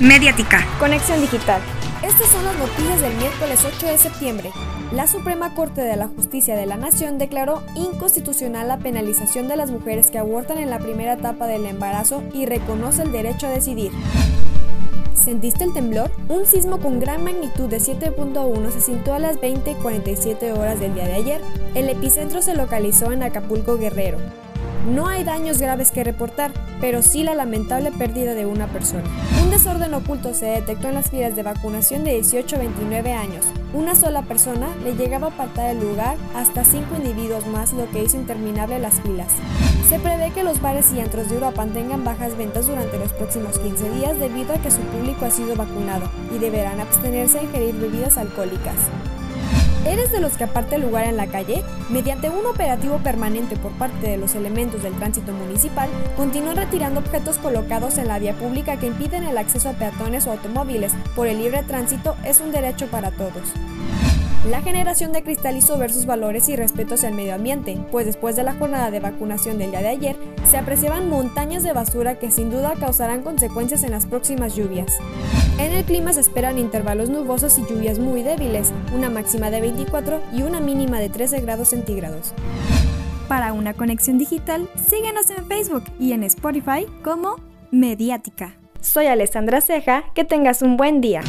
Mediática. Conexión Digital. Estas son las noticias del miércoles 8 de septiembre. La Suprema Corte de la Justicia de la Nación declaró inconstitucional la penalización de las mujeres que abortan en la primera etapa del embarazo y reconoce el derecho a decidir. ¿Sentiste el temblor? Un sismo con gran magnitud de 7.1 se sintió a las 20:47 horas del día de ayer. El epicentro se localizó en Acapulco Guerrero. No hay daños graves que reportar, pero sí la lamentable pérdida de una persona. Un desorden oculto se detectó en las filas de vacunación de 18 a 29 años. Una sola persona le llegaba a apartar el lugar hasta cinco individuos más, lo que hizo interminable las filas. Se prevé que los bares y antros de Europa tengan bajas ventas durante los próximos 15 días debido a que su público ha sido vacunado y deberán abstenerse de ingerir bebidas alcohólicas. ¿Eres de los que aparte el lugar en la calle? Mediante un operativo permanente por parte de los elementos del tránsito municipal, continúan retirando objetos colocados en la vía pública que impiden el acceso a peatones o automóviles. Por el libre tránsito es un derecho para todos. La generación de cristal hizo ver sus valores y respeto hacia el medio ambiente, pues después de la jornada de vacunación del día de ayer, se apreciaban montañas de basura que sin duda causarán consecuencias en las próximas lluvias. En el clima se esperan intervalos nubosos y lluvias muy débiles, una máxima de 24 y una mínima de 13 grados centígrados. Para una conexión digital, síguenos en Facebook y en Spotify como Mediática. Soy Alessandra Ceja, que tengas un buen día.